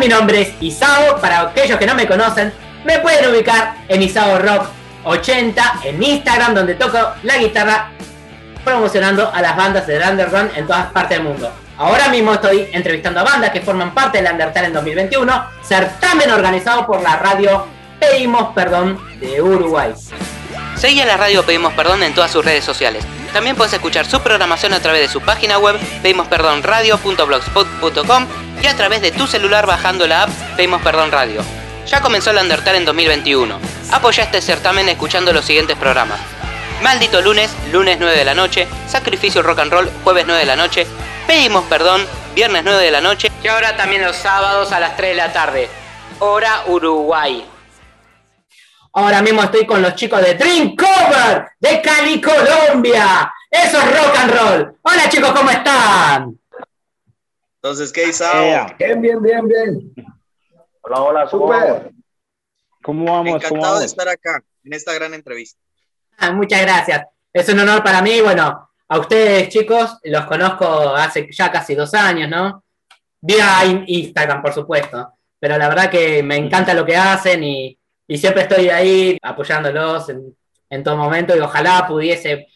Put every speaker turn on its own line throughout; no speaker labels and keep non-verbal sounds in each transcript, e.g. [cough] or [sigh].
Mi nombre es Isao. Para aquellos que no me conocen, me pueden ubicar en Isao Rock 80 en Instagram, donde toco la guitarra promocionando a las bandas de Underground en todas partes del mundo. Ahora mismo estoy entrevistando a bandas que forman parte del Undertale en 2021, certamen organizado por la radio Pedimos Perdón de Uruguay.
Seguí a la radio Pedimos Perdón en todas sus redes sociales. También puedes escuchar su programación a través de su página web pedimosperdonradio.blogspot.com y a través de tu celular bajando la app Pedimos Perdón Radio. Ya comenzó el Undertale en 2021. Apoya este certamen escuchando los siguientes programas. Maldito lunes, lunes 9 de la noche, Sacrificio Rock and Roll, jueves 9 de la noche, Pedimos Perdón, viernes 9 de la noche y ahora también los sábados a las 3 de la tarde. Hora Uruguay.
Ahora mismo estoy con los chicos de Dream Cover de Cali, Colombia. Eso es rock and roll. Hola chicos, ¿cómo están?
Entonces, ¿qué Isao?
Bien, bien, bien, bien.
Hola, hola,
Súper.
¿Cómo vamos?
Encantado
¿Cómo vamos?
de estar acá en esta gran entrevista.
Ah, muchas gracias. Es un honor para mí. Bueno, a ustedes chicos los conozco hace ya casi dos años, ¿no? Vía in- Instagram, por supuesto. Pero la verdad que me encanta lo que hacen y, y siempre estoy ahí apoyándolos en, en todo momento y ojalá pudiese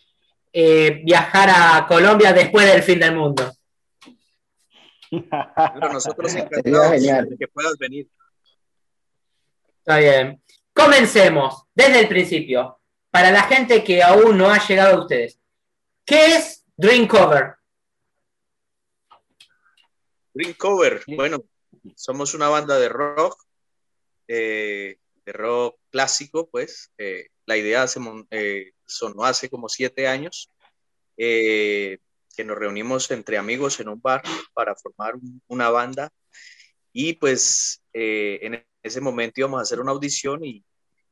eh, viajar a Colombia después del fin del mundo.
Pero nosotros [laughs] encantados
genial.
de que puedas venir.
Está bien. Comencemos desde el principio. Para la gente que aún no ha llegado a ustedes, ¿qué es Dream Cover?
Green Cover, bueno, somos una banda de rock, eh, de rock clásico, pues. Eh, la idea se mon- eh, sonó hace como siete años, eh, que nos reunimos entre amigos en un bar para formar un- una banda. Y pues eh, en ese momento íbamos a hacer una audición y,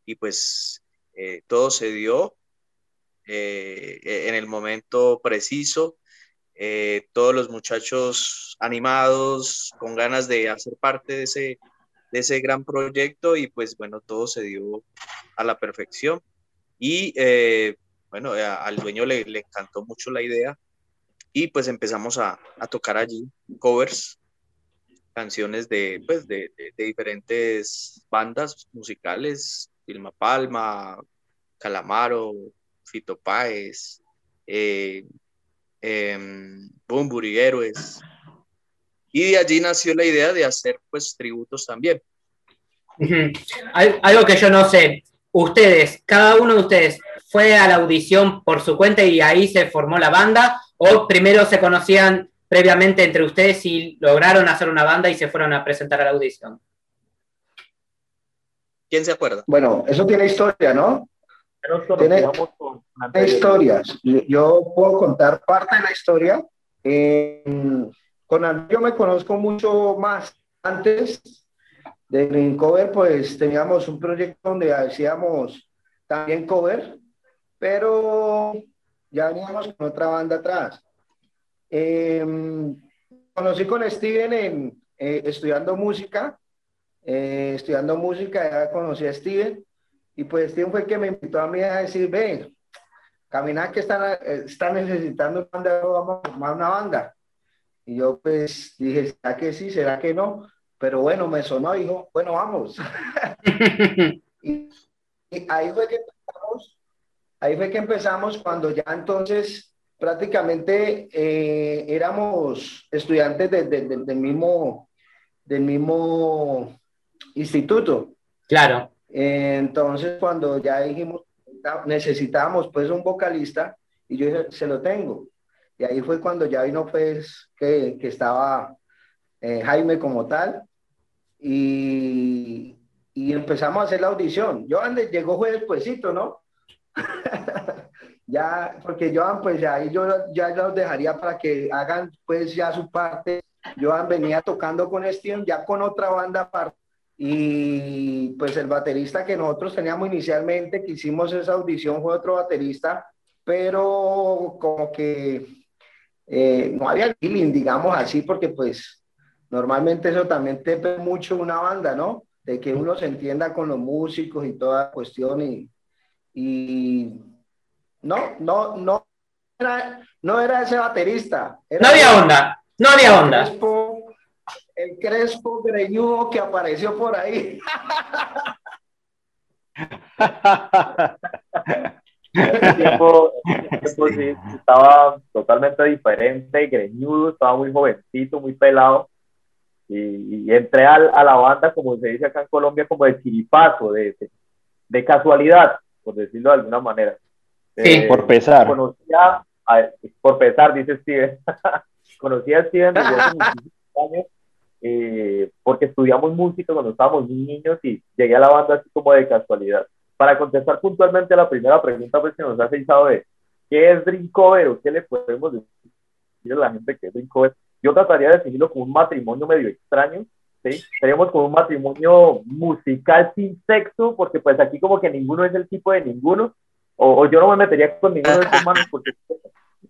y pues eh, todo se dio eh, en el momento preciso eh, todos los muchachos animados, con ganas de hacer parte de ese, de ese gran proyecto y pues bueno, todo se dio a la perfección. Y eh, bueno, a- al dueño le, le encantó mucho la idea y pues empezamos a, a tocar allí covers, canciones de, pues, de, de- diferentes bandas musicales, Vilma Palma, Calamaro, Fito Páez, eh, em, Bumburi Héroes. Y de allí nació la idea de hacer pues tributos también.
Algo que yo no sé. Ustedes, cada uno de ustedes, ¿fue a la audición por su cuenta y ahí se formó la banda? ¿O primero se conocían previamente entre ustedes y lograron hacer una banda y se fueron a presentar a la audición?
¿Quién se acuerda?
Bueno, eso tiene historia, ¿no? Tiene- historias. Yo, yo puedo contar parte de la historia. Eh, con Andrés yo me conozco mucho más. Antes de Green Cover, pues teníamos un proyecto donde hacíamos también cover, pero ya veníamos con otra banda atrás. Eh, conocí con Steven en, eh, estudiando música. eh, estudiando música, ya conocí a Steven. Y pues Steven fue el que me invitó a mí a decir, ven, caminar que están, eh, están necesitando una banda, vamos a formar una banda. Y yo pues dije, ¿será que sí? ¿Será que no? Pero bueno, me sonó, dijo, bueno, vamos. [laughs] y, y ahí fue que empezamos, ahí fue que empezamos cuando ya entonces prácticamente eh, éramos estudiantes de- de- de- del mismo, del mismo instituto.
Claro.
Eh, Entonces, cuando ya dijimos, necesitábamos pues un vocalista, y yo dije, se lo tengo. Y ahí fue cuando ya vino pues que, que estaba eh, Jaime como tal, y, y empezamos a hacer la audición. De- llegó fue despuesito, ¿no? [laughs] ya, porque Joan, pues ahí yo ya los dejaría para que hagan pues ya su parte. Joan venía tocando con Steven, ya con otra banda aparte. Y pues el baterista que nosotros teníamos inicialmente, que hicimos esa audición, fue otro baterista, pero como que eh, no había feeling, digamos así, porque pues normalmente eso también te mucho una banda, ¿no? De que uno se entienda con los músicos y toda cuestión y, y no, no, no era, no era ese baterista. Era
No había onda, no había onda.
Crespo, el crespo greñudo que apareció por ahí.
ese tiempo, ese tiempo sí, estaba totalmente diferente, greñudo, estaba muy jovencito, muy pelado. Y, y entré al, a la banda, como se dice acá en Colombia, como de chiripazo, de, de, de casualidad, por decirlo de alguna manera.
Sí,
Eh,
por pesar.
Conocía, a- por pesar, dice Steven. [laughs] conocía a Steven desde hace [laughs] muchísimos años, eh, porque estudiamos música cuando estábamos niños y llegué a la banda así como de casualidad. Para contestar puntualmente a la primera pregunta pues, que nos hace Isabel, ¿qué es Dream Cover o qué le podemos decir a la gente que es Dream Cover? Yo trataría de definirlo como un matrimonio medio extraño, ¿sí? Seríamos como un matrimonio musical sin sexo, porque pues aquí como que ninguno es el tipo de ninguno, o, o yo no me metería con ninguno de estos manos porque...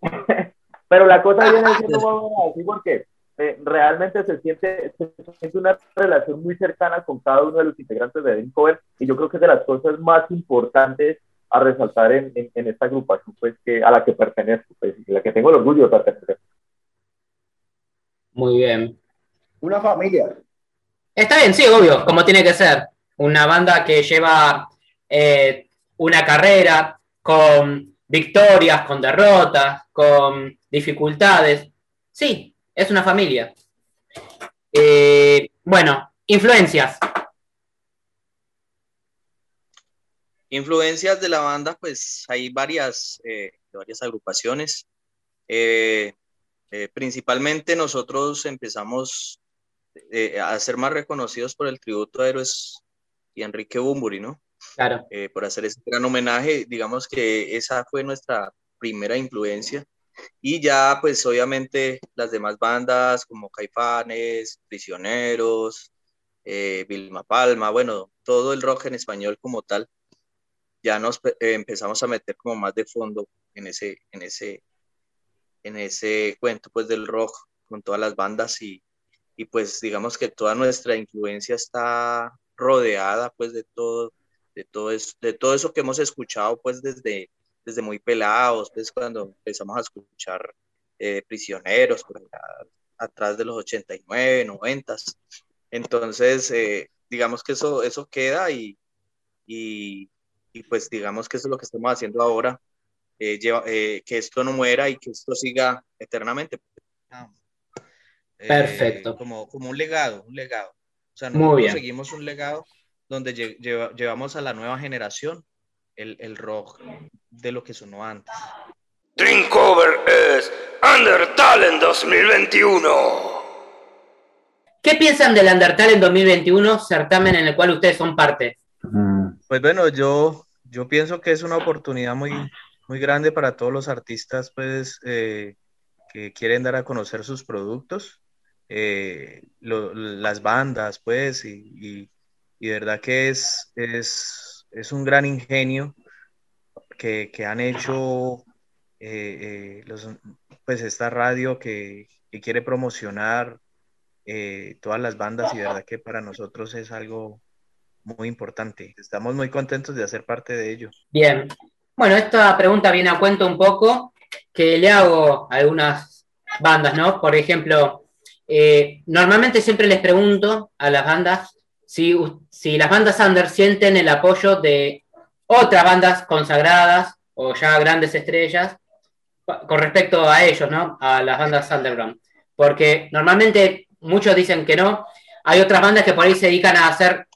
[laughs] Pero la cosa viene siendo [laughs] más así porque eh, realmente se siente, se siente una relación muy cercana con cada uno de los integrantes de Cover y yo creo que es de las cosas más importantes a resaltar en, en, en esta agrupación pues, que, a la que pertenezco, pues, y a la que tengo el orgullo de pertenecer.
Muy bien.
Una familia.
Está bien, sí, obvio, como tiene que ser. Una banda que lleva eh, una carrera con victorias, con derrotas, con dificultades. Sí, es una familia. Eh, bueno, influencias.
Influencias de la banda, pues hay varias, eh, varias agrupaciones. Principalmente nosotros empezamos eh, a ser más reconocidos por el tributo a Héroes y Enrique Bumburi, ¿no?
Claro.
Eh, por hacer ese gran homenaje, digamos que esa fue nuestra primera influencia. Y ya, pues obviamente las demás bandas como Caifanes, Prisioneros, eh, Vilma Palma, bueno, todo el rock en español como tal, ya nos eh, empezamos a meter como más de fondo en ese, en ese, en ese cuento pues del rock con todas las bandas y, y pues digamos que toda nuestra influencia está rodeada pues de todo, de todo eso, de todo eso que hemos escuchado pues desde, desde muy pelados, pues cuando empezamos a escuchar eh, prisioneros atrás de los 89, 90. Entonces, eh, digamos que eso, eso queda y, y, y, pues digamos que eso es lo que estamos haciendo ahora, eh, lleva, eh, que esto no muera y que esto siga eternamente.
Perfecto.
Como, como un legado, un legado. O sea,
Muy
nosotros
bien.
seguimos un legado donde lle lleva, llevamos a la nueva generación el, el rock de lo que sonó antes.
Dream Cover es Undertale en 2021.
¿Qué piensan del Undertale en 2021, certamen en el cual ustedes son parte?
Mm,
Pues bueno, yo, yo pienso que es una oportunidad muy, muy grande para todos los artistas pues, eh, que quieren dar a conocer sus productos, eh, las bandas, pues, y, verdad que es, es, es un gran ingenio que, que han hecho eh, eh, pues esta radio que, quiere promocionar todas las bandas y verdad que para nosotros es algo muy importante. Estamos muy contentos de hacer parte de ello.
Bien. Bueno, esta pregunta viene a cuento un poco que le hago algunas bandas, ¿no? Por ejemplo, eh, normalmente siempre les pregunto a las bandas si, si las bandas under sienten el apoyo de otras bandas consagradas o ya grandes estrellas con respecto a ellos, ¿no? A las bandas underground. Porque normalmente muchos dicen que no. Hay otras bandas que por ahí se dedican a hacer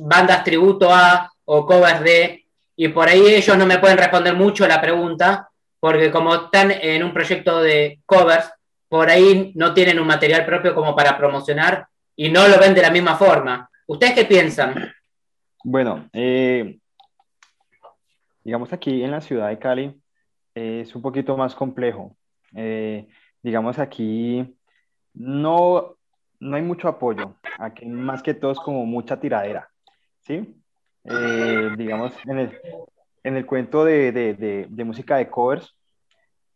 bandas tributo a o covers de, y por ahí ellos no me pueden responder mucho la pregunta, porque como están en un proyecto de covers, por ahí no tienen un material propio como para promocionar y no lo ven de la misma forma. ¿Ustedes qué piensan?
Bueno, eh, digamos aquí en la ciudad de Cali eh, es un poquito más complejo. Eh, digamos aquí no, no hay mucho apoyo. Aquí más que todo es como mucha tiradera, ¿sí? Digamos en el, en el cuento de, de, de, de música de covers,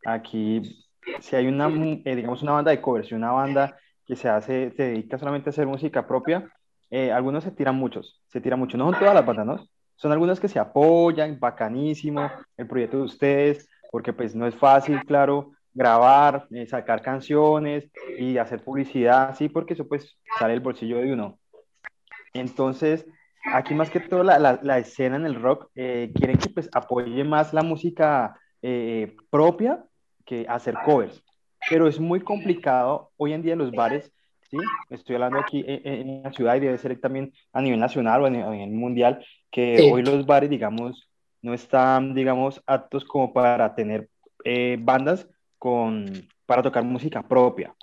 aquí si hay una, eh, digamos una banda de covers y una banda que se hace, se dedica solamente a hacer música propia, eh, algunos se tiran muchos, se tiran mucho, no son todas las bandas, ¿no? Son algunas que se apoyan, bacanísimo, el proyecto de ustedes, porque pues no es fácil, claro, grabar, eh, sacar canciones y hacer publicidad, sí, porque eso pues sale del bolsillo de uno. Entonces, aquí más que todo la, la, escena en el rock eh, quieren que pues apoye más la música eh, propia que hacer covers, pero es muy complicado hoy en día en los bares, ¿sí? Estoy hablando aquí en, la ciudad y debe ser también a nivel nacional o a nivel, mundial, que hoy los bares, digamos, no están, digamos, aptos como para tener eh, bandas con, para tocar música propia.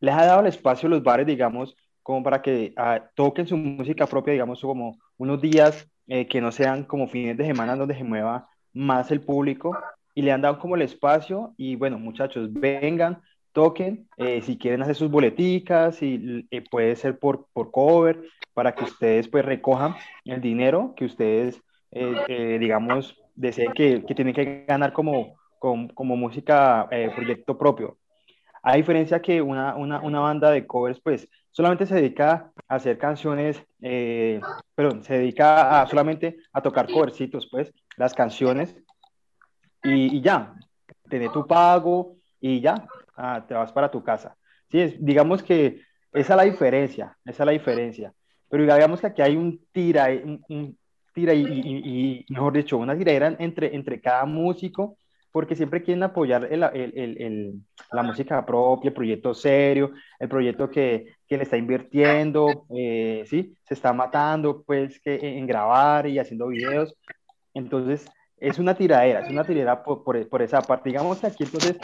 Les ha dado el espacio a los bares, digamos, como para que ah, toquen su música propia, digamos, como unos días eh, que no sean como fines de semana donde se mueva más el público y le han dado como el espacio y bueno, muchachos, vengan, toquen, eh, si quieren hacer sus boleticas y puede ser por, por cover para que ustedes pues recojan el dinero que ustedes eh, digamos, deseen que, que, tienen que ganar como, como, como música eh, proyecto propio. A diferencia que una, una, una, banda de covers, pues solamente se dedica a hacer canciones, eh, perdón, se dedica a, solamente a tocar covercitos, pues, las canciones, y, y ya, tener tu pago y ya, ah, te vas para tu casa. Sí, digamos que esa es la diferencia, esa es la diferencia. Pero digamos que aquí hay un tira, un, tira y, mejor dicho, una tiradera entre, entre cada músico, porque siempre quieren apoyar el, el, el, la música propia, el proyecto serio, el proyecto que, que le está invirtiendo, eh, ¿sí? Se está matando, pues, que en grabar y haciendo videos. Entonces, es una tiradera, es una tiradera por, por, por esa parte. Digamos que aquí, entonces,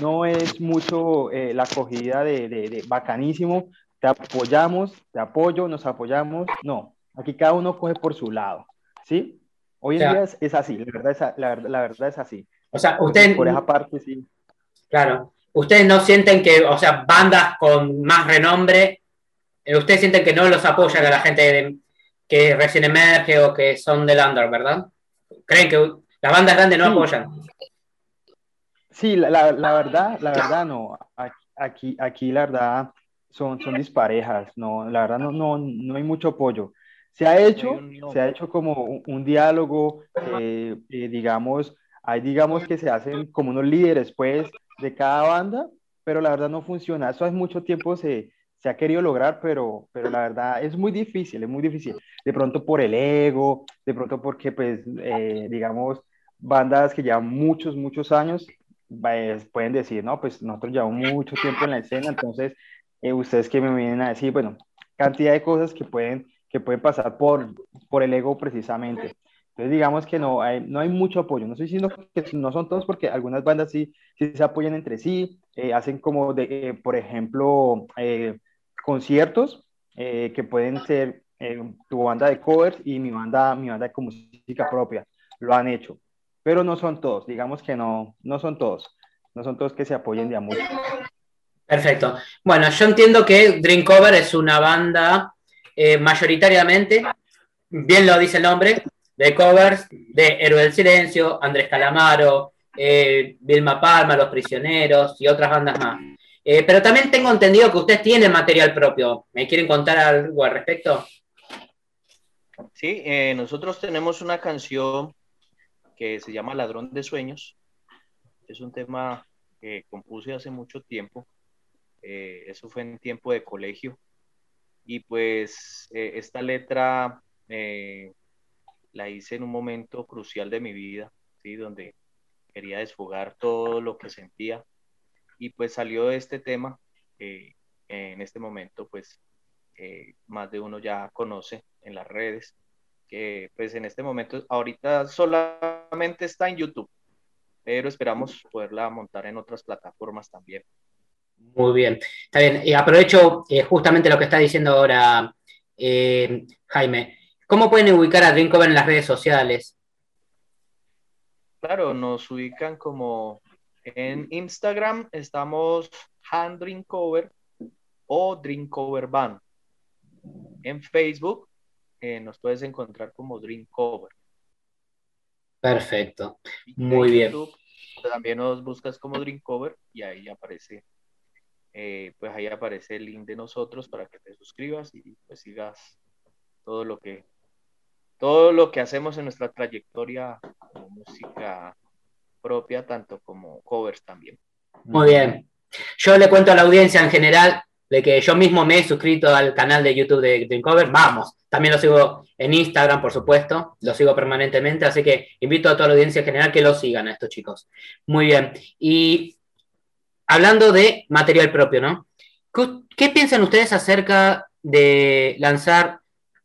no es mucho eh, la acogida de, de, de bacanísimo, te apoyamos, te apoyo, nos apoyamos, no, Aquí cada uno coge por su lado, ¿sí? Hoy en día es, así, la verdad es, la, la verdad es así.
O sea, ustedes...
Por esa parte, sí.
Claro. Ustedes no sienten que, o sea, bandas con más renombre, eh, ustedes sienten que no los apoyan a la gente que recién emerge o que son del under, ¿verdad? ¿Creen que las bandas grandes no apoyan?
Sí, la, la, la, verdad, la verdad no. Aquí, aquí la verdad son, son disparejas, no, la verdad no, no, no hay mucho apoyo. Se ha hecho, se ha hecho como un, diálogo, eh, eh, digamos, hay digamos que se hacen como unos líderes pues de cada banda, pero la verdad no funciona. Eso hace mucho tiempo se, se ha querido lograr, pero, pero la verdad es muy difícil, es muy difícil. De pronto por el ego, de pronto porque pues, eh, digamos, bandas que llevan muchos, muchos años, pues, pueden decir, no, pues nosotros llevamos mucho tiempo en la escena, entonces ustedes que me vienen a decir, bueno, cantidad de cosas que pueden que pueden pasar por, por el ego precisamente. Entonces digamos que no hay, no hay mucho apoyo. No estoy diciendo que no son todos porque algunas bandas sí, sí se apoyan entre sí, eh, hacen como, de, eh, por ejemplo, eh, conciertos que pueden ser tu banda de covers y mi banda, mi banda de música propia. Lo han hecho, pero no son todos. Digamos que no, no son todos. No son todos que se apoyen de a mucho.
Perfecto. Bueno, yo entiendo que Dream Cover es una banda eh, mayoritariamente, bien lo dice el nombre, de covers de Héroe del Silencio, Andrés Calamaro, eh, Vilma Palma, Los Prisioneros y otras bandas más. Eh, pero también tengo entendido que usted tiene material propio. ¿Me quieren contar algo al respecto?
Sí, nosotros tenemos una canción que se llama Ladrón de Sueños. Es un tema que compuse hace mucho tiempo. eso fue en tiempo de colegio. Y pues eh, esta letra eh, la hice en un momento crucial de mi vida, ¿sí? donde quería desfogar todo lo que sentía. Y pues salió de este tema en este momento, pues eh, más de uno ya conoce en las redes, que pues en este momento, ahorita solamente está en YouTube, pero esperamos poderla montar en otras plataformas también.
Muy bien, está bien. Aprovecho eh, justamente lo que está diciendo ahora eh, Jaime. ¿Cómo pueden ubicar a Dreamcover en las redes sociales?
Claro, nos ubican como en Instagram estamos Han Dreamcover o Dreamcover Band. En Facebook eh, nos puedes encontrar como Dreamcover.
Perfecto, muy bien.
también nos buscas como Dreamcover y ahí aparece eh, pues ahí aparece el link de nosotros para que te suscribas y pues sigas todo lo que todo lo que hacemos en nuestra trayectoria como música propia, tanto como covers también.
Muy bien. Yo le cuento a la audiencia en general de que yo mismo me he suscrito al canal de YouTube de Dream Cover. Vamos, también lo sigo en Instagram, por supuesto, lo sigo permanentemente, así que invito a toda la audiencia en general que lo sigan a estos chicos. Muy bien. Y hablando de material propio, ¿no? ¿Qué piensan ustedes acerca de lanzar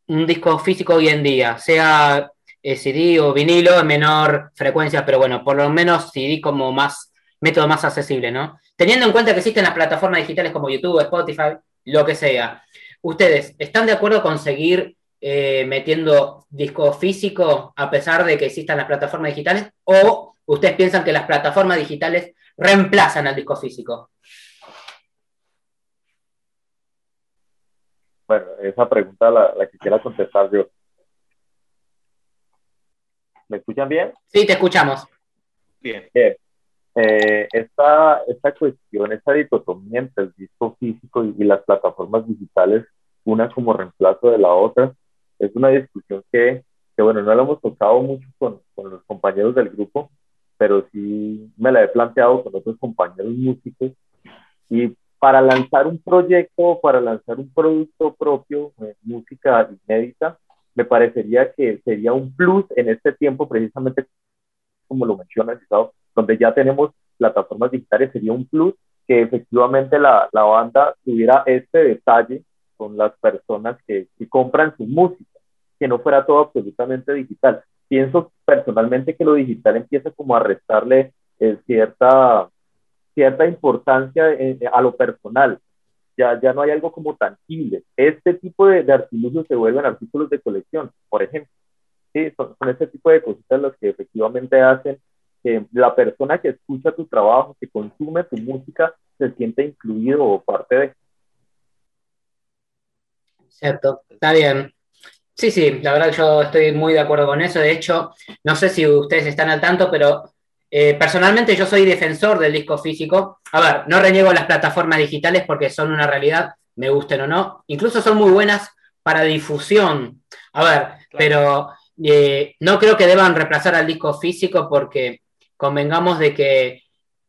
un disco físico hoy en día? Sea eh, CD o vinilo en menor frecuencia, pero bueno, por lo menos CD como más método más accesible, ¿no? Teniendo en cuenta que existen las plataformas digitales como YouTube, Spotify, lo que sea. ¿Ustedes están de acuerdo con seguir eh, metiendo disco físico a pesar de que existan las plataformas digitales? ¿O ustedes piensan que las plataformas digitales reemplazan al disco físico?
Bueno, esa pregunta la, la quisiera contestar yo. ¿Me escuchan bien?
Sí, te escuchamos.
Bien.
Bien. Eh, esta, esta cuestión, esta dicotomía entre el disco físico y, las plataformas digitales, una como reemplazo de la otra, es una discusión que, que bueno, no la hemos tocado mucho con, con, los compañeros del grupo, pero sí me la he planteado con otros compañeros músicos. Y para lanzar un proyecto, para lanzar un producto propio, eh, música inédita, me parecería que sería un plus en este tiempo, precisamente como lo mencionas, donde ya tenemos plataformas digitales, sería un plus que efectivamente la, la banda tuviera este detalle con las personas que, que, compran su música, que no fuera todo absolutamente digital. Pienso personalmente que lo digital empieza como a restarle eh, cierta, cierta importancia eh, a lo personal. Ya, ya no hay algo como tangible. Este tipo de, de artilugios se vuelven artículos de colección, por ejemplo. Sí, son, son este tipo de cositas las que efectivamente hacen que la persona que escucha tu trabajo, que consume tu música, se siente incluido o parte de.
Cierto, está bien. Sí, sí, la verdad yo estoy muy de acuerdo con eso. De hecho, no sé si ustedes están al tanto, pero eh, personalmente yo soy defensor del disco físico. A ver, no reniego las plataformas digitales porque son una realidad, me gusten o no. Incluso son muy buenas para difusión. A ver, claro. pero eh, no creo que deban reemplazar al disco físico porque convengamos de que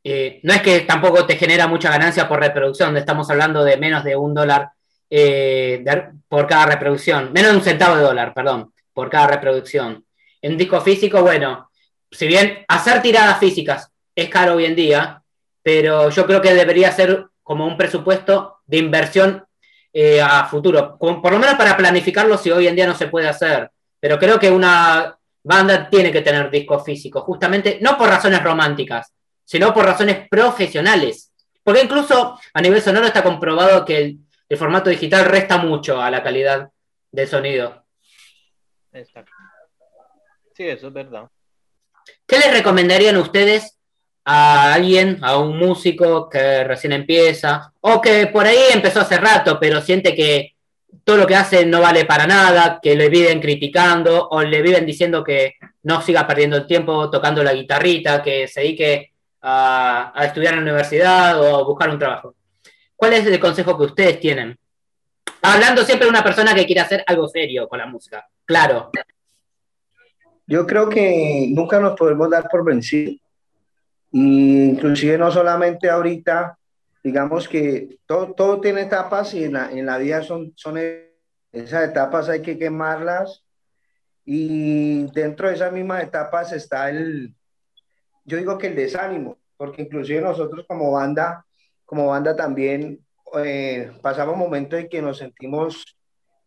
eh, no es que tampoco te genera mucha ganancia por reproducción, estamos hablando de menos de un dólar de, por cada reproducción, menos de un centavo de dólar, perdón, por cada reproducción. En disco físico, bueno, si bien hacer tiradas físicas es caro hoy en día, pero yo creo que debería ser como un presupuesto de inversión eh, a futuro, por lo menos para planificarlo si hoy en día no se puede hacer. Pero creo que una banda tiene que tener discos físicos, justamente no por razones románticas, sino por razones profesionales. Porque incluso a nivel sonoro está comprobado que el, el formato digital resta mucho a la calidad del sonido.
Exacto. Sí, eso es verdad.
¿Qué les recomendarían ustedes a alguien, a un músico que recién empieza, o que por ahí empezó hace rato, pero siente que todo lo que hace no vale para nada, que le viven criticando o le viven diciendo que no siga perdiendo el tiempo tocando la guitarrita, que se dedique a, a estudiar en la universidad o a buscar un trabajo. ¿Cuál es el consejo que ustedes tienen? Hablando siempre de una persona que quiere hacer algo serio con la música, claro.
Yo creo que nunca nos podemos dar por vencidos. Inclusive no solamente ahorita, digamos que todo, todo tiene etapas y en la, en la vida son, son esas etapas hay que quemarlas y dentro de esas mismas etapas está el, yo digo que el desánimo, porque inclusive nosotros como banda, como banda también eh, pasamos momentos en que nos sentimos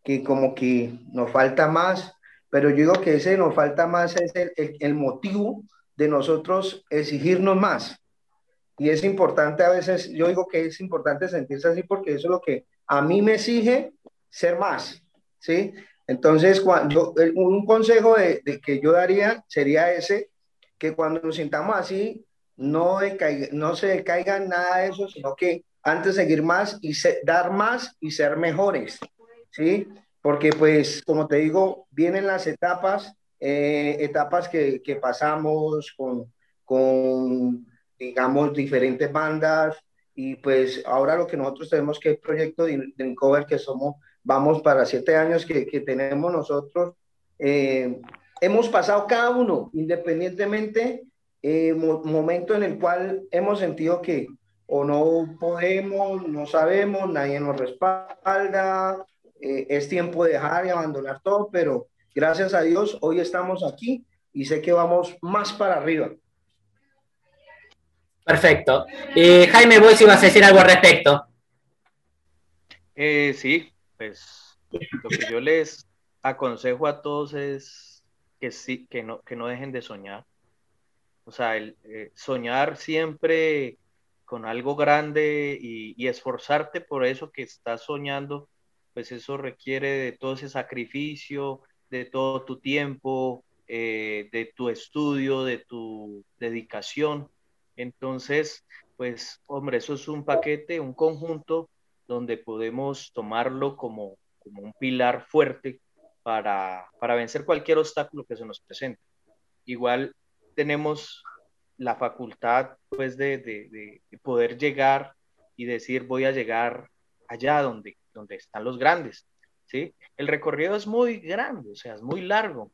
que como que nos falta más, pero yo digo que ese nos falta más es el, el, motivo de nosotros exigirnos más. Y es importante a veces, yo digo que es importante sentirse así porque eso es lo que a mí me exige ser más, ¿sí? Entonces, cuando, un consejo de, que yo daría sería ese, que cuando nos sintamos así, no, decaiga, no se decaiga nada de eso, sino que antes seguir más y dar más y ser mejores, ¿sí? Porque pues, como te digo, vienen las etapas, eh, etapas que, que pasamos con, con digamos, diferentes bandas y pues ahora lo que nosotros tenemos que es proyecto de, de cover que somos, vamos para siete años que, que tenemos nosotros, eh, hemos pasado cada uno independientemente eh, mo momento en el cual hemos sentido que, o no podemos, no sabemos, nadie nos respalda, eh, es tiempo de dejar y abandonar todo, pero gracias a Dios hoy estamos aquí y sé que vamos más para arriba.
Perfecto. Eh, Jaime, vos ibas a decir algo al respecto.
Eh, sí, pues lo que yo les aconsejo a todos es que sí, que no, que no dejen de soñar. O sea, el, soñar siempre con algo grande y, esforzarte por eso que estás soñando, pues eso requiere de todo ese sacrificio, de todo tu tiempo, eh, de tu estudio, de tu dedicación. Entonces, pues, hombre, eso es un paquete, un conjunto donde podemos tomarlo como, como un pilar fuerte para, para vencer cualquier obstáculo que se nos presente. Igual tenemos la facultad pues de, de, poder llegar y decir voy a llegar allá donde, donde están los grandes, ¿sí? El recorrido es muy grande, o sea, es muy largo,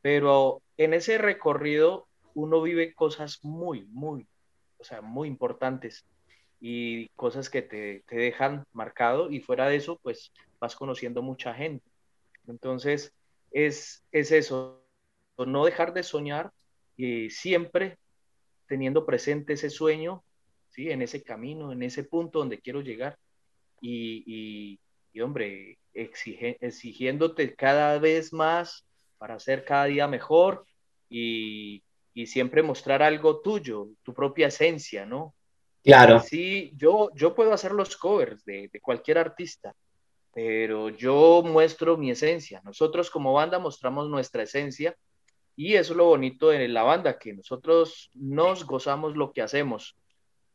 pero en ese recorrido uno vive cosas muy, muy, o sea, muy importantes y cosas que te, te dejan marcado y fuera de eso, pues vas conociendo mucha gente. Entonces, es, es eso, no dejar de soñar y siempre teniendo presente ese sueño, ¿sí? En ese camino, en ese punto donde quiero llegar. Y, y, hombre, exigiéndote cada vez más para ser cada día mejor y, y, siempre mostrar algo tuyo, tu propia esencia, ¿no?
Claro.
Sí, yo, yo puedo hacer los covers de, de cualquier artista, pero yo muestro mi esencia. Nosotros como banda mostramos nuestra esencia y eso es lo bonito de la banda, que nosotros nos gozamos lo que hacemos,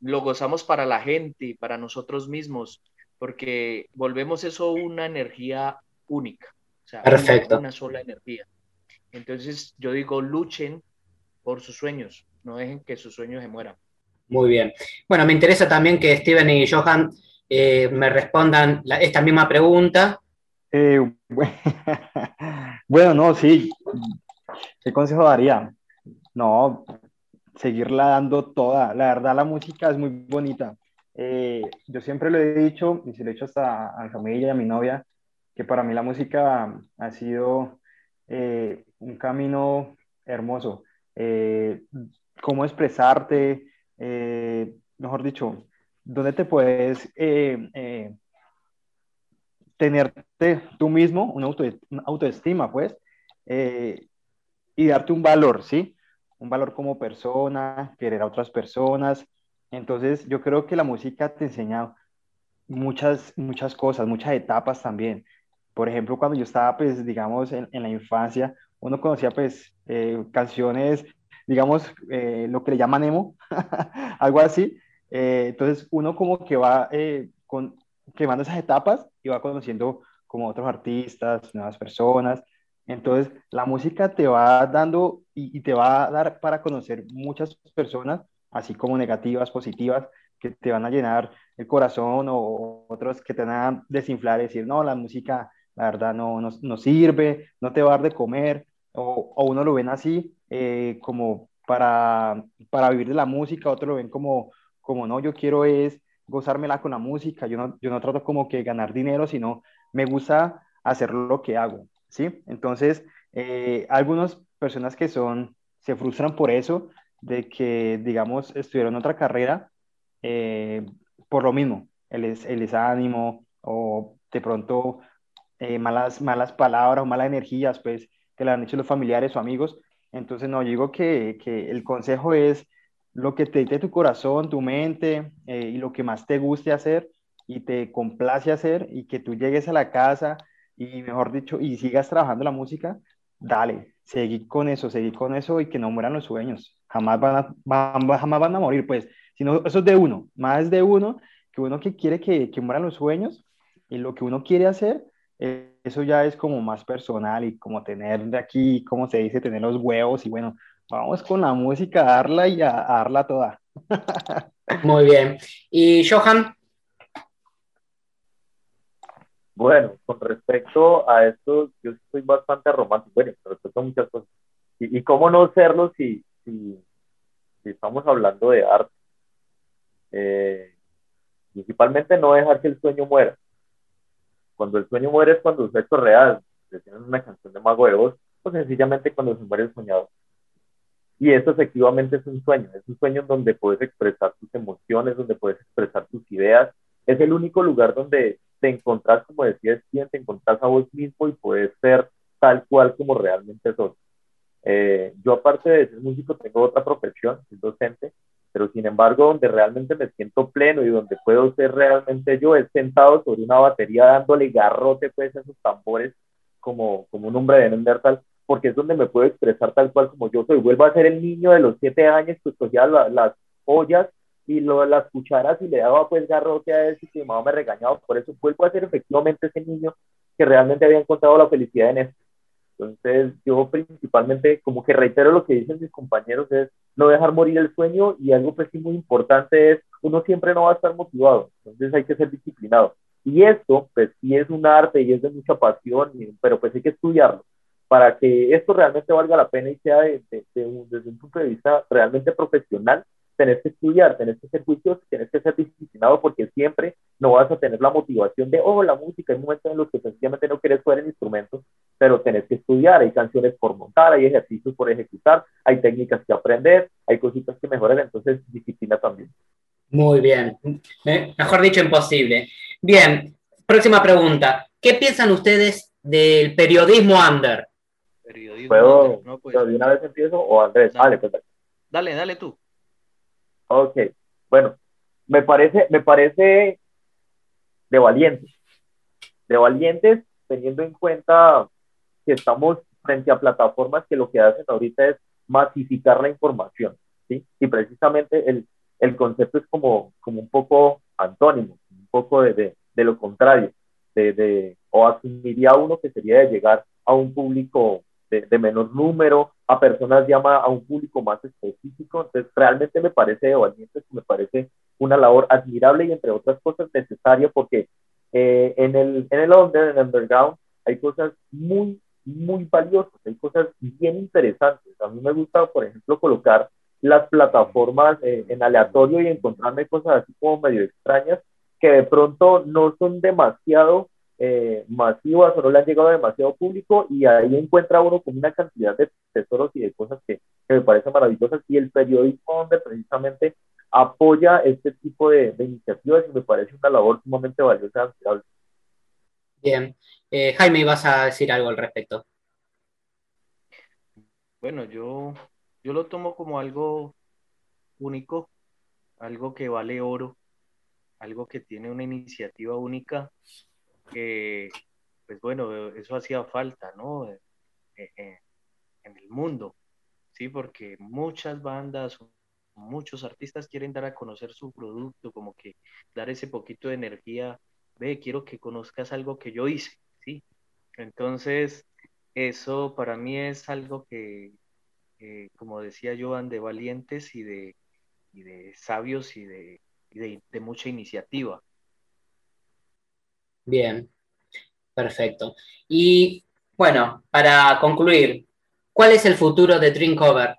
lo gozamos para la gente y para nosotros mismos, porque volvemos eso una energía única, o sea,
Perfecto.
Una, sola energía. Entonces yo digo, luchen por sus sueños, no dejen que sus sueños se mueran.
Muy bien. Bueno, me interesa también que Steven y Johan eh, me respondan esta misma pregunta.
Eh, [laughs] bueno, no, sí, ¿Qué consejo daría? No, seguirla dando toda. La verdad, la música es muy bonita. Eh, yo siempre lo he dicho, y se lo he dicho hasta a mi familia y a mi novia, que para mí la música ha sido eh, un camino hermoso. Eh, cómo expresarte, mejor dicho, dónde te puedes tenerte tú mismo, una, autoestima, pues, y darte un valor, ¿sí? Un valor como persona, querer a otras personas. Entonces, yo creo que la música te enseña muchas, muchas cosas, muchas etapas también. Por ejemplo, cuando yo estaba, pues, digamos, en, en la infancia, uno conocía, pues, eh, canciones, digamos, eh, lo que le llaman emo, [laughs] algo así. Eh, entonces, uno como que va con, quemando esas etapas y va conociendo como otros artistas, nuevas personas. Entonces, la música te va dando y, te va a dar para conocer muchas personas, así como negativas, positivas, que te van a llenar el corazón o otros que te van a desinflar y decir, no, la música, la verdad, no, no, sirve, no te va a dar de comer, o, o uno lo ven así, eh, como para, para vivir de la música, otros lo ven como, como no, yo quiero es gozármela con la música, yo no, yo no trato como que ganar dinero, sino me gusta hacer lo que hago. ¿sí? Entonces, eh, algunas personas que son, se frustran por eso, de que, digamos, estudiaron otra carrera eh, por lo mismo, el, el desánimo o de pronto eh, malas, malas palabras o malas energías, pues, que le han hecho los familiares o amigos. Entonces, no, digo que, que el consejo es lo que te dé tu corazón, tu mente y lo que más te guste hacer y te complace hacer y que tú llegues a la casa y mejor dicho, y sigas trabajando la música, dale, seguí con eso, seguí con eso y que no mueran los sueños. Jamás van a, van, jamás van a morir, pues, sino eso es de uno, más de uno, que uno que quiere que, que mueran los sueños y lo que uno quiere hacer, eh, eso ya es como más personal y como tener de aquí, como se dice, tener los huevos y bueno, vamos con la música a darla y a darla toda. [laughs]
Muy bien. ¿Y Johan?
Bueno, con respecto a esto, yo soy bastante romántico, bueno, con respecto a muchas cosas. ¿Y, cómo no serlo si, si, estamos hablando de arte? Eh, Principalmente no dejar que el sueño muera. Cuando el sueño muere es cuando es hecho real. Tienen una canción de Mago de Oz, o sencillamente cuando se muere el soñador. Y eso efectivamente es un sueño, es un sueño donde puedes expresar tus emociones, donde puedes expresar tus ideas. Es el único lugar donde te encontrás, como decía Steven, te encontrás a vos mismo y puedes ser tal cual como realmente sos. Eh, yo aparte de ser músico tengo otra profesión, soy docente, pero sin embargo donde realmente me siento pleno y donde puedo ser realmente yo es sentado sobre una batería dándole garrote pues a esos tambores como, como un hombre de Neandertal porque es donde me puedo expresar tal cual como yo soy. Vuelvo a ser el niño de los siete años que cogía las ollas y lo, las cucharas y le daba pues garrote a él y que mi mamá me regañaba. Por eso vuelvo a ser efectivamente ese niño que realmente había encontrado la felicidad en esto. Entonces yo principalmente como que reitero lo que dicen mis compañeros es no dejar morir el sueño y algo pues sí muy importante es uno siempre no va a estar motivado, entonces hay que ser disciplinado. Y esto pues sí es un arte y es de mucha pasión, pero pues hay que estudiarlo para que esto realmente valga la pena y sea de, un, desde un punto de vista realmente profesional, tenés que estudiar, tenés que ser juicioso, tenés que ser disciplinado porque siempre no vas a tener la motivación de, oh, la música, hay momentos en los que sencillamente no quieres jugar en instrumentos, pero tenés que estudiar, hay canciones por montar, hay ejercicios por ejecutar, hay técnicas que aprender, hay cositas que mejorar, entonces disciplina también.
Muy bien, mejor dicho, imposible. Bien, próxima pregunta. ¿Qué piensan ustedes del periodismo under?
¿Puedo, pues. de una vez empiezo o Andrés?
Dale, pues, dale, dale, tú.
Ok, bueno, me parece, me parece de valientes, de valientes teniendo en cuenta que estamos frente a plataformas que lo que hacen ahorita es masificar la información, ¿sí? Y precisamente el, el concepto es como, como un poco antónimo, un poco de, de, de lo contrario, de, de, o asumiría uno que sería de llegar a un público de, menor número, a personas llama a un público más específico. Entonces, realmente me parece valiente, me parece una labor admirable y, entre otras cosas, necesaria porque eh, en, el, en el en el underground, hay cosas muy, muy valiosas, hay cosas bien interesantes. A mí me gusta, por ejemplo, colocar las plataformas eh, en aleatorio y encontrarme cosas así como medio extrañas que de pronto no son demasiado eh, masivas o no le han llegado a demasiado público y ahí encuentra uno con una cantidad de tesoros y de cosas que, me parecen maravillosas y el periodismo donde precisamente apoya este tipo de, iniciativas y me parece una labor sumamente valiosa.
Bien, eh, Jaime, vas a decir algo al respecto.
Bueno, yo, yo lo tomo como algo único, algo que vale oro, algo que tiene una iniciativa única que, pues bueno, eso hacía falta, ¿no? Eh, eh, en el mundo, ¿sí? Porque muchas bandas, muchos artistas quieren dar a conocer su producto, como que dar ese poquito de energía, ve, quiero que conozcas algo que yo hice, ¿sí? Entonces, eso para mí es algo que, como decía Joan, de valientes y de, y de sabios y y de, de mucha iniciativa.
Bien, perfecto. Y bueno, para concluir, ¿cuál es el futuro de Dream Cover?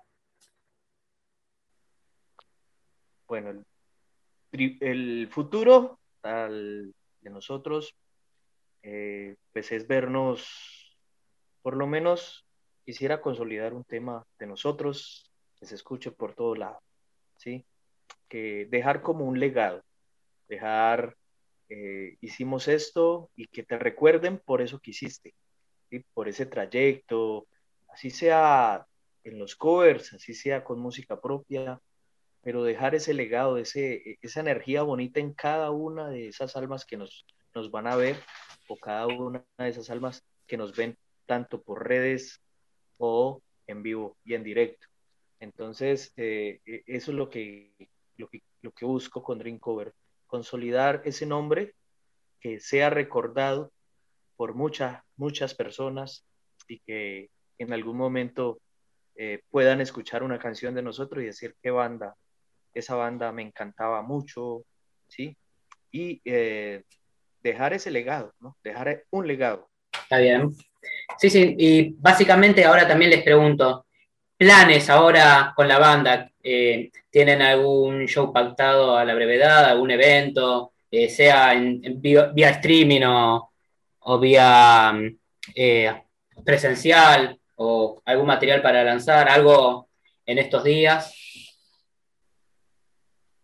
Bueno, el, futuro de nosotros eh, pues es vernos, por lo menos quisiera consolidar un tema de nosotros que se escuche por todo lado, ¿sí? Que dejar como un legado, dejar eh, hicimos esto y que te recuerden por eso que hiciste, por ese trayecto, así sea en los covers, así sea con música propia, pero dejar ese legado, ese, esa energía bonita en cada una de esas almas que nos, nos van a ver o cada una de esas almas que nos ven tanto por redes o en vivo y en directo. Entonces, eh, e, eso es lo que, lo que, lo que busco con Dream Cover, consolidar ese nombre que sea recordado por muchas, muchas personas y que en algún momento eh, puedan escuchar una canción de nosotros y decir qué banda, esa banda me encantaba mucho, ¿sí? Y eh, dejar ese legado, ¿no? Dejar un legado.
Está bien. Sí, sí, y básicamente ahora también les pregunto, planes ahora con la banda? Eh, ¿Tienen algún show pactado a la brevedad, algún evento? eh, sea en, vía, streaming o, vía eh, presencial o algún material para lanzar, algo en estos días?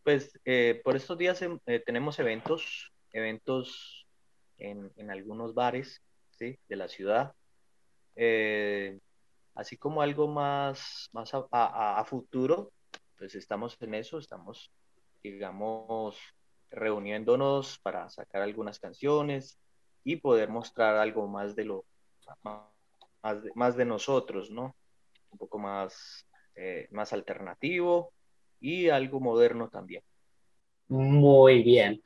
Pues por estos días tenemos eventos, eventos en, algunos bares de la ciudad. así como algo más, más a futuro, pues estamos en eso, estamos, digamos, reuniéndonos para sacar algunas canciones y poder mostrar algo más de lo más de, nosotros, ¿no? Un poco más, eh, más alternativo y algo moderno también.
Muy bien.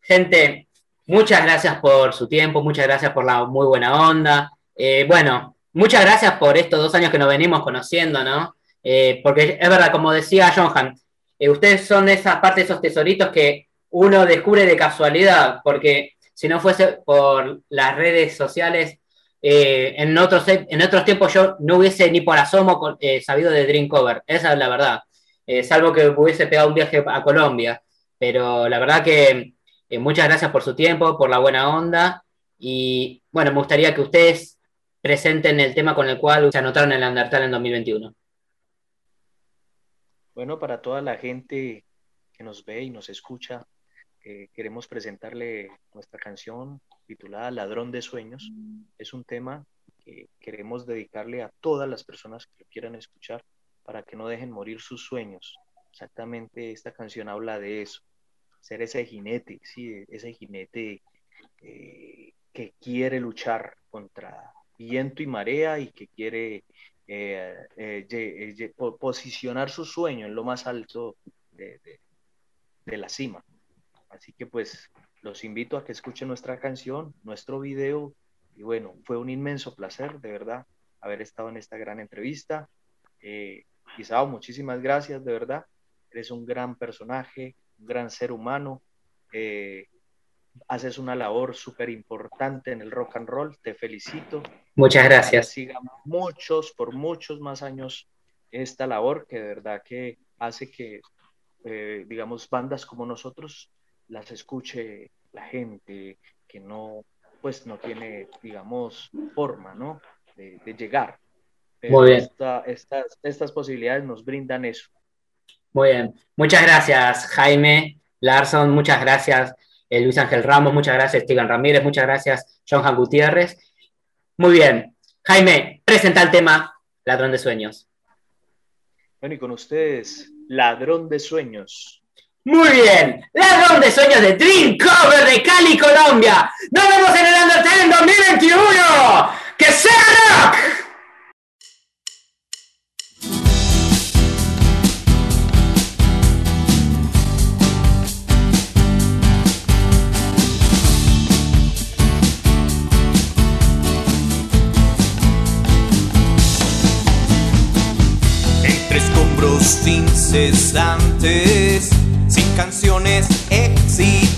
Gente, muchas gracias por su tiempo, muchas gracias por la muy buena onda. Eh, bueno, muchas gracias por estos dos años que nos venimos conociendo, ¿no? Eh, porque es verdad, como decía Johan, eh, ustedes son esa parte de esos tesoritos que uno descubre de casualidad, porque si no fuese por las redes sociales, eh, en, otros, en otros tiempos yo no hubiese ni por asomo sabido de Dream Cover, esa es la verdad, salvo que hubiese pegado un viaje a Colombia, pero la verdad que muchas gracias por su tiempo, por la buena onda, y bueno, me gustaría que ustedes presenten el tema con el cual se anotaron en el Undertale en 2021.
Bueno, para toda la gente que nos ve y nos escucha, eh, queremos presentarle nuestra canción titulada Ladrón de Sueños. Es un tema que queremos dedicarle a todas las personas que lo quieran escuchar para que no dejen morir sus sueños. Exactamente esta canción habla de eso, ser ese jinete, sí, ese jinete eh, que quiere luchar contra viento y marea y que quiere eh, eh, eh, posicionar su sueño en lo más alto de, la cima. Así que pues los invito a que escuchen nuestra canción, nuestro video. Y bueno, fue un inmenso placer, de verdad, haber estado en esta gran entrevista. Eh, Isao, muchísimas gracias, de verdad. Eres un gran personaje, un gran ser humano. Eh, haces una labor súper importante en el rock and roll, te felicito.
Muchas gracias.
Siga muchos, por muchos más años esta labor que de verdad que hace que, eh, digamos, bandas como nosotros las escuche la gente que no, pues no tiene, digamos, forma, ¿no? De, llegar.
Muy bien.
estas, estas posibilidades nos brindan eso.
Muy bien. Muchas gracias, Jaime Larson. Muchas gracias eh, Luis Ángel Ramos, muchas gracias, Steven Ramírez, muchas gracias, Johan Gutiérrez. Muy bien. Jaime, presenta el tema Ladrón de Sueños.
Bueno, y con ustedes, Ladrón de Sueños.
Muy bien, Ladrón de Sueños de Dream Cover de Cali, Colombia. Nos vemos en el Undertale en 2021. ¡Que sea rock!
incesantes, sin canciones excitantes.